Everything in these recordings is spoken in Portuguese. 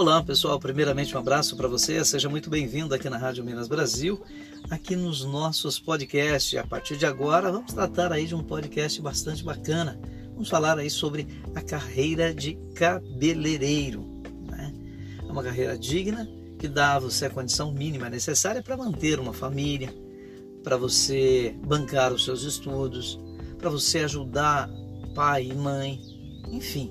Olá pessoal, primeiramente um abraço para você, seja muito bem-vindo aqui na Rádio Minas Brasil, aqui nos nossos podcasts. A partir de agora vamos tratar aí de um podcast bastante bacana. Vamos falar aí sobre a carreira de cabeleireiro. Né? É uma carreira digna que dá a você a condição mínima necessária para manter uma família, para você bancar os seus estudos, para você ajudar pai e mãe, enfim,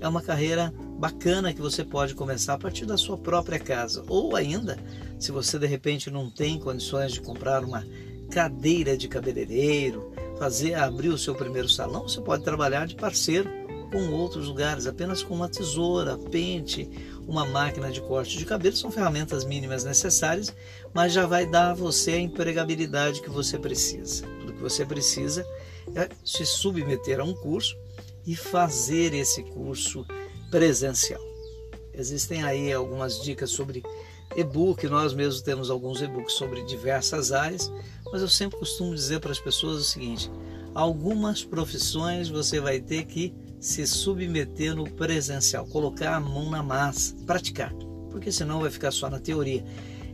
é uma carreira bacana que você pode começar a partir da sua própria casa. Ou ainda, se você de repente não tem condições de comprar uma cadeira de cabeleireiro, fazer abrir o seu primeiro salão, você pode trabalhar de parceiro com outros lugares, apenas com uma tesoura, pente, uma máquina de corte de cabelo, são ferramentas mínimas necessárias, mas já vai dar a você a empregabilidade que você precisa. Tudo que você precisa é se submeter a um curso e fazer esse curso presencial. Existem aí algumas dicas sobre e-book, nós mesmos temos alguns e-books sobre diversas áreas, mas eu sempre costumo dizer para as pessoas o seguinte: algumas profissões você vai ter que se submeter no presencial, colocar a mão na massa, praticar, porque senão vai ficar só na teoria.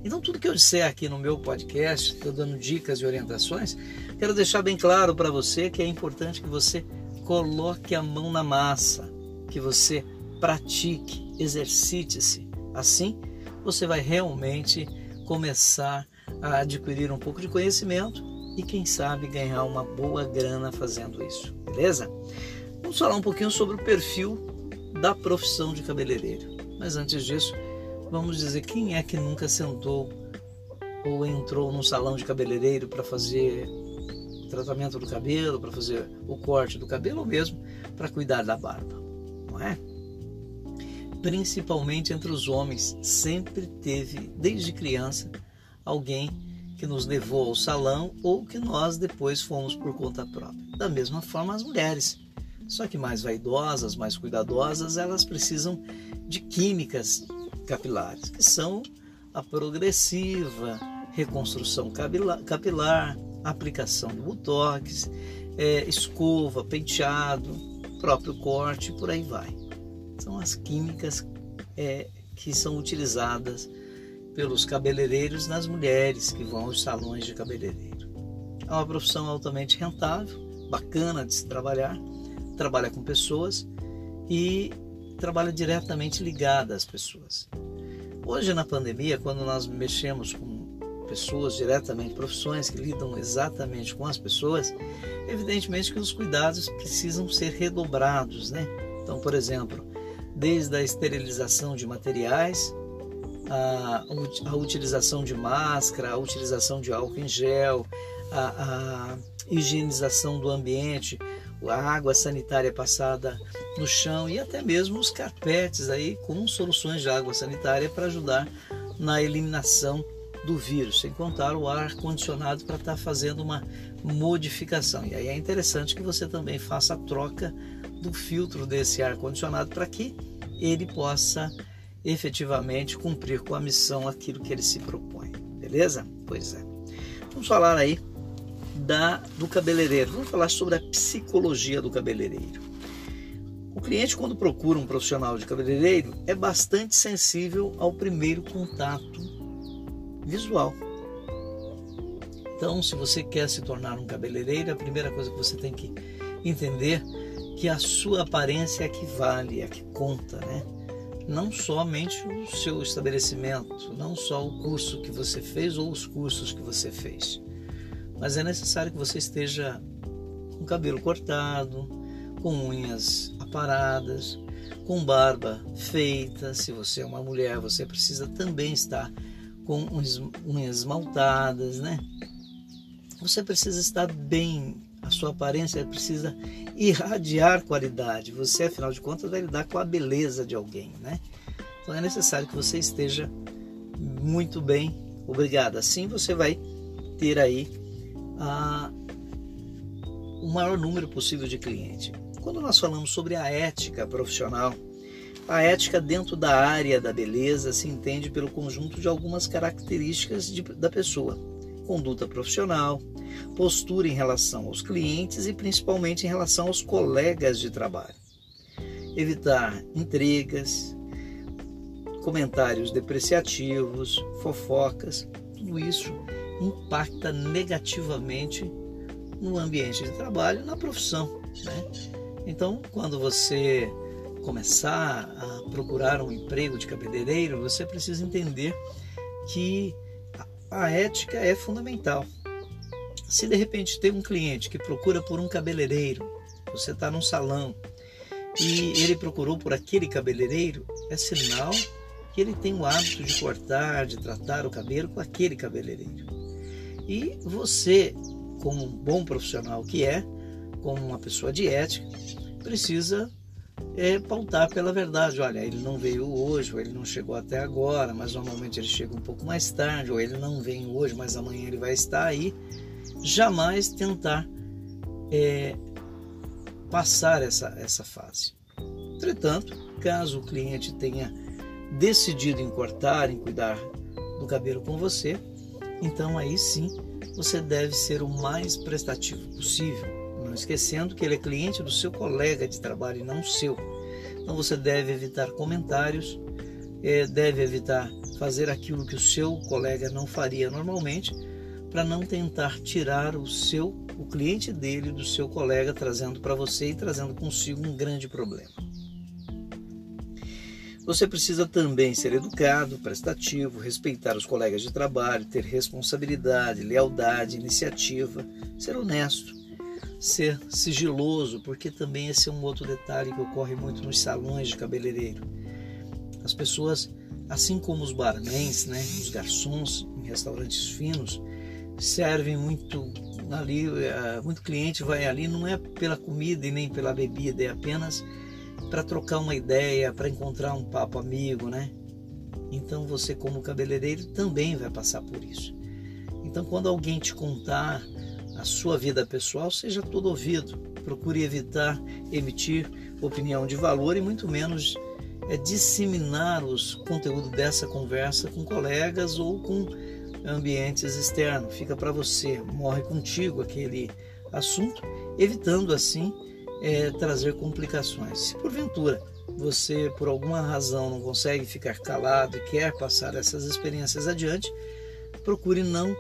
Então, tudo que eu disser aqui no meu podcast, estou dando dicas e orientações, quero deixar bem claro para você que é importante que você coloque a mão na massa, que você pratique, exercite-se. Assim, você vai realmente começar a adquirir um pouco de conhecimento e, quem sabe, ganhar uma boa grana fazendo isso, beleza? Vamos falar um pouquinho sobre o perfil da profissão de cabeleireiro. Mas antes disso, vamos dizer quem é que nunca sentou ou entrou num salão de cabeleireiro para fazer tratamento do cabelo, para fazer o corte do cabelo ou mesmo para cuidar da barba, não é? Principalmente entre os homens, sempre teve, desde criança, alguém que nos levou ao salão ou que nós depois fomos por conta própria. Da mesma forma, as mulheres. Só que mais vaidosas, mais cuidadosas, elas precisam de químicas capilares, que são a progressiva, reconstrução capilar, aplicação do botox, é, escova, penteado, próprio corte, por aí vai. São as químicas é, que são utilizadas pelos cabeleireiros nas mulheres que vão aos salões de cabeleireiro. É uma profissão altamente rentável, bacana de se trabalhar, trabalha com pessoas e trabalha diretamente ligada às pessoas. Hoje na pandemia, quando nós mexemos com pessoas diretamente, profissões que lidam exatamente com as pessoas, evidentemente que os cuidados precisam ser redobrados, né? Então, por exemplo, desde a esterilização de materiais, a, a utilização de máscara, a utilização de álcool em gel, a, a higienização do ambiente, a água sanitária passada no chão e até mesmo os carpetes aí com soluções de água sanitária para ajudar na eliminação do vírus, sem contar o ar condicionado para estar tá fazendo uma modificação. E aí é interessante que você também faça a troca do filtro desse ar condicionado para que ele possa efetivamente cumprir com a missão aquilo que ele se propõe. Beleza? Pois é. Vamos falar aí da do cabeleireiro. Vamos falar sobre a psicologia do cabeleireiro. O cliente, quando procura um profissional de cabeleireiro, é bastante sensível ao primeiro contato visual. Então, se você quer se tornar um cabeleireiro, a primeira coisa que você tem que entender que a sua aparência é que vale, é que conta, né? Não somente o seu estabelecimento, não só o curso que você fez ou os cursos que você fez, mas é necessário que você esteja com cabelo cortado, com unhas aparadas, com barba feita. Se você é uma mulher, você precisa também estar com unhas esmaltadas, né? Você precisa estar bem, a sua aparência precisa irradiar qualidade. Você, afinal de contas, vai lidar com a beleza de alguém, né? Então é necessário que você esteja muito bem, obrigado. Assim você vai ter aí a, o maior número possível de clientes. Quando nós falamos sobre a ética profissional, a ética dentro da área da beleza se entende pelo conjunto de algumas características de, da pessoa: conduta profissional, postura em relação aos clientes e principalmente em relação aos colegas de trabalho. Evitar intrigas, comentários depreciativos, fofocas, tudo isso impacta negativamente no ambiente de trabalho, na profissão. Né? Então, quando você começar a procurar um emprego de cabeleireiro, você precisa entender que a ética é fundamental. Se de repente tem um cliente que procura por um cabeleireiro, você está num salão e ele procurou por aquele cabeleireiro, é sinal que ele tem o hábito de cortar, de tratar o cabelo com aquele cabeleireiro. E você, como um bom profissional que é, como uma pessoa de ética, precisa é, pautar pela verdade. Olha, ele não veio hoje, ou ele não chegou até agora, mas normalmente ele chega um pouco mais tarde, ou ele não vem hoje, mas amanhã ele vai estar aí. Jamais tentar é, passar essa, essa fase. Entretanto, caso o cliente tenha decidido em cortar, em cuidar do cabelo com você, então aí sim você deve ser o mais prestativo possível, esquecendo que ele é cliente do seu colega de trabalho e não seu. Então você deve evitar comentários, é, deve evitar fazer aquilo que o seu colega não faria normalmente, para não tentar tirar o seu, o cliente dele do seu colega, trazendo para você e trazendo consigo um grande problema. Você precisa também ser educado, prestativo, respeitar os colegas de trabalho, ter responsabilidade, lealdade, iniciativa, ser honesto, ser sigiloso, porque também esse é um outro detalhe que ocorre muito nos salões de cabeleireiro. As pessoas, assim como os barmans, né, os garçons em restaurantes finos, servem muito ali, eh, muito cliente vai ali não é pela comida e nem pela bebida, é apenas para trocar uma ideia, para encontrar um papo amigo, né? Então você, como cabeleireiro, também vai passar por isso. Então, quando alguém te contar a sua vida pessoal, seja todo ouvido. Procure evitar emitir opinião de valor e muito menos é, disseminar os conteúdos dessa conversa com colegas ou com ambientes externos. Fica para você, morre contigo aquele assunto, evitando assim é, trazer complicações. Se porventura você, por alguma razão, não consegue ficar calado e quer passar essas experiências adiante, procure não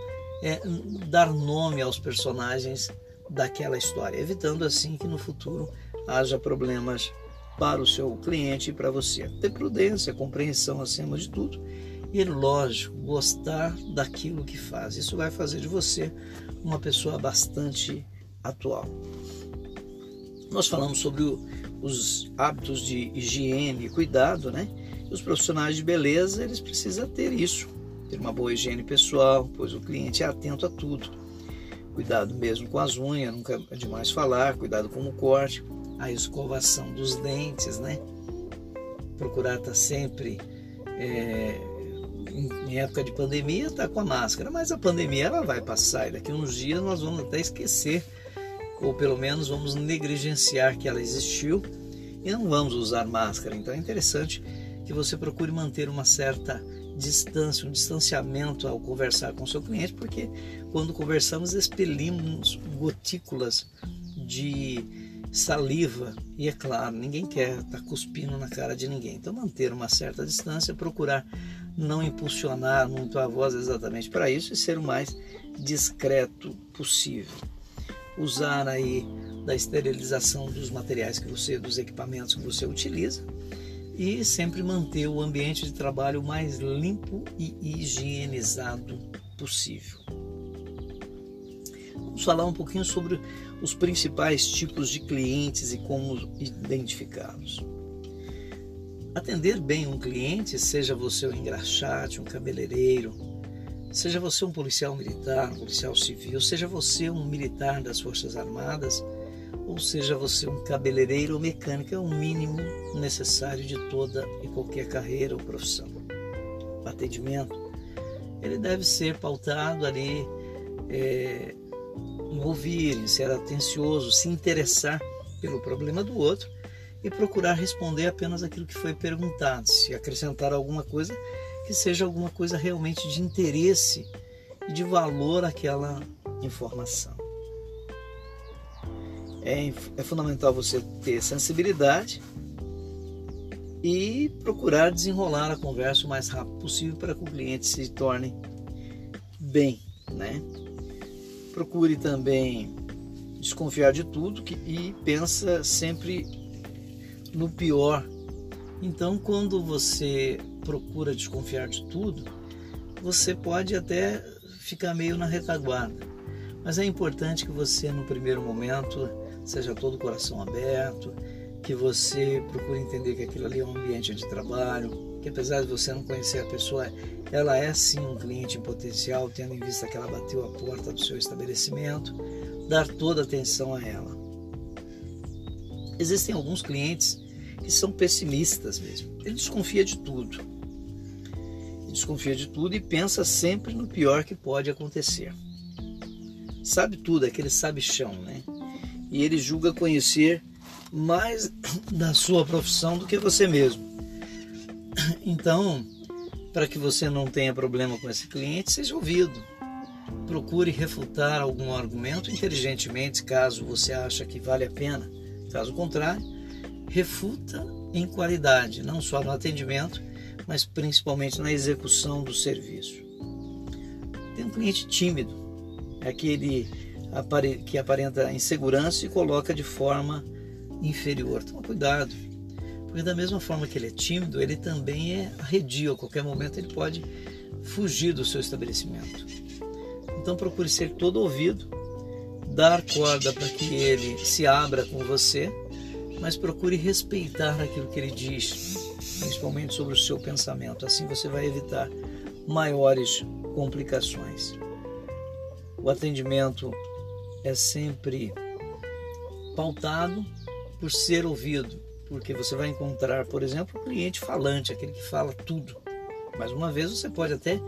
é, dar nome aos personagens daquela história, evitando assim que no futuro haja problemas para o seu cliente e para você. Ter prudência, compreensão acima de tudo e, lógico, gostar daquilo que faz. Isso vai fazer de você uma pessoa bastante atual. Nós falamos sobre o, os hábitos de higiene e cuidado, né? Os profissionais de beleza, eles precisam ter isso, ter uma boa higiene pessoal, pois o cliente é atento a tudo. Cuidado mesmo com as unhas, nunca é demais falar, cuidado com o corte, a escovação dos dentes, né? Procurar estar sempre é, em época de pandemia, estar tá com a máscara, mas a pandemia ela vai passar e daqui a uns dias nós vamos até esquecer ou pelo menos vamos negligenciar que ela existiu e não vamos usar máscara. Então é interessante que você procure manter uma certa distância, um distanciamento ao conversar com seu cliente, porque quando conversamos expelimos gotículas de saliva e é claro, ninguém quer estar tá cuspindo na cara de ninguém. Então manter uma certa distância, procurar não impulsionar muito a voz exatamente para isso e ser o mais discreto possível usar aí da esterilização dos materiais que você, dos equipamentos que você utiliza e sempre manter o ambiente de trabalho mais limpo e higienizado possível. Vamos falar um pouquinho sobre os principais tipos de clientes e como identificá-los. Atender bem um cliente, seja você um engraxate, um cabeleireiro, Seja você um policial militar, um policial civil, seja você um militar das Forças Armadas, ou seja você um cabeleireiro ou mecânico, é o mínimo necessário de toda e qualquer carreira ou profissão. O atendimento, ele deve ser pautado ali é, em ouvir, em ser atencioso, se interessar pelo problema do outro e procurar responder apenas aquilo que foi perguntado. Se acrescentar alguma coisa, que seja alguma coisa realmente de interesse e de valor àquela informação. É, é fundamental você ter sensibilidade e procurar desenrolar a conversa o mais rápido possível para que o cliente se torne bem, né? Procure também desconfiar de tudo que, e pensa sempre no pior. Então, quando você procura desconfiar de tudo, você pode até ficar meio na retaguarda. Mas é importante que você, no primeiro momento, seja todo o coração aberto, que você procure entender que aquilo ali é um ambiente de trabalho, que apesar de você não conhecer a pessoa, ela é sim um cliente em potencial, tendo em vista que ela bateu a porta do seu estabelecimento, dar toda a atenção a ela. Existem alguns clientes que são pessimistas mesmo. Ele desconfia de tudo. Ele desconfia de tudo e pensa sempre no pior que pode acontecer. Sabe tudo, aquele sabe chão, né? E ele julga conhecer mais da sua profissão do que você mesmo. Então, para que você não tenha problema com esse cliente, seja ouvido. Procure refutar algum argumento inteligentemente, caso você ache que vale a pena. Caso contrário, refuta em qualidade, não só no atendimento, mas principalmente na execução do serviço. Tem um cliente tímido, é aquele que aparenta insegurança e coloca de forma inferior. Toma cuidado, porque da mesma forma que ele é tímido, ele também é arredio. A qualquer momento ele pode fugir do seu estabelecimento. Então procure ser todo ouvido, dar corda para que ele se abra com você, mas procure respeitar aquilo que ele diz, principalmente sobre o seu pensamento. Assim você vai evitar maiores complicações. O atendimento é sempre pautado por ser ouvido, porque você vai encontrar, por exemplo, o cliente falante, aquele que fala tudo. Mais uma vez, você pode até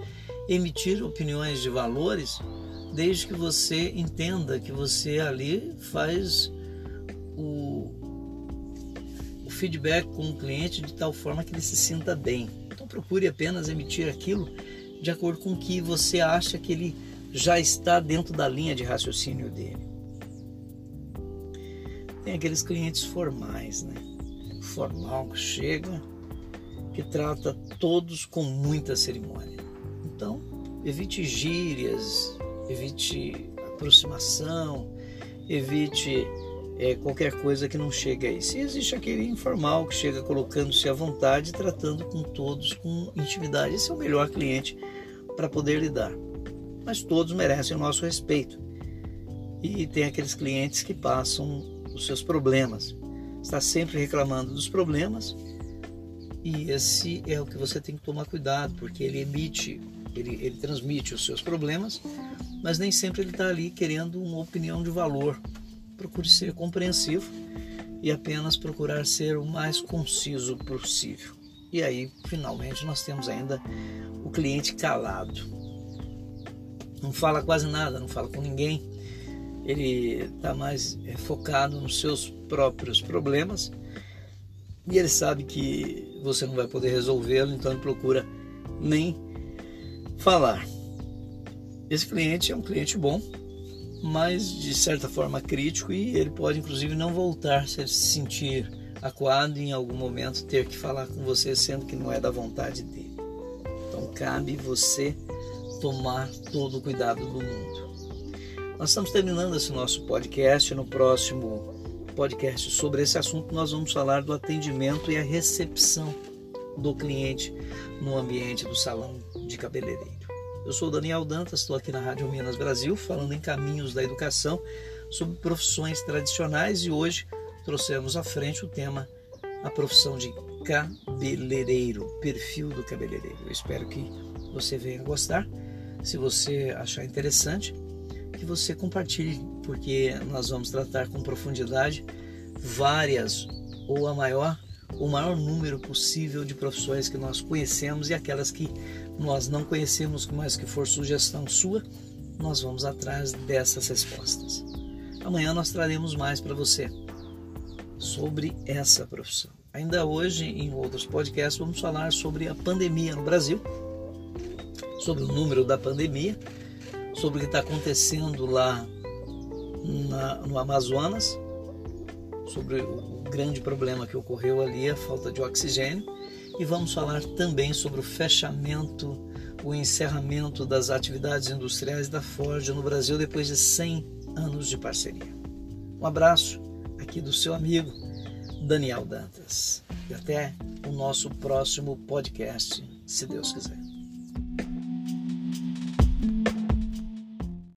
emitir opiniões de valores, desde que você entenda que você ali faz o, o feedback com o cliente de tal forma que ele se sinta bem. Então, procure apenas emitir aquilo de acordo com o que você acha que ele já está dentro da linha de raciocínio dele. Tem aqueles clientes formais, né? Formal que chega, que trata todos com muita cerimônia. Então, evite gírias, evite aproximação, evite é, qualquer coisa que não chegue aí. Se existe aquele informal que chega colocando-se à vontade, tratando com todos com intimidade, esse é o melhor cliente para poder lidar. Mas todos merecem o nosso respeito. E tem aqueles clientes que passam os seus problemas. Está sempre reclamando dos problemas e esse é o que você tem que tomar cuidado, porque ele emite, ele, ele transmite os seus problemas, mas nem sempre ele está ali querendo uma opinião de valor. Procure ser compreensivo e apenas procurar ser o mais conciso possível. E aí, finalmente, nós temos ainda o cliente calado. Não fala quase nada, não fala com ninguém, ele está mais é, focado nos seus próprios problemas e ele sabe que você não vai poder resolvê-lo, então ele procura nem falar. Esse cliente é um cliente bom, mas de certa forma crítico e ele pode inclusive não voltar se ele se sentir acuado em algum momento ter que falar com você sendo que não é da vontade dele. Então cabe você tomar todo o cuidado do mundo. Nós estamos terminando esse nosso podcast. No próximo podcast sobre esse assunto, nós vamos falar do atendimento e a recepção do cliente no ambiente do salão de cabeleireiro. Eu sou Daniel Dantas, estou aqui na Rádio Minas Brasil, falando em caminhos da educação sobre profissões tradicionais e hoje trouxemos à frente o tema a profissão de cabeleireiro, perfil do cabeleireiro. Eu espero que você venha gostar. Se você achar interessante, que você compartilhe, porque nós vamos tratar com profundidade várias ou a maior o maior número possível de profissões que nós conhecemos e aquelas que nós não conhecemos, mas que for sugestão sua, nós vamos atrás dessas respostas. Amanhã nós traremos mais para você sobre essa profissão. Ainda hoje, em outros podcasts, vamos falar sobre a pandemia no Brasil, sobre o número da pandemia sobre o que está acontecendo lá na, no Amazonas sobre o grande problema que ocorreu ali, a falta de oxigênio, e vamos falar também sobre o fechamento, o encerramento das atividades industriais da Ford no Brasil depois de 100 anos de parceria. Um abraço aqui do seu amigo Daniel Dantas. E até o nosso próximo podcast, se Deus quiser.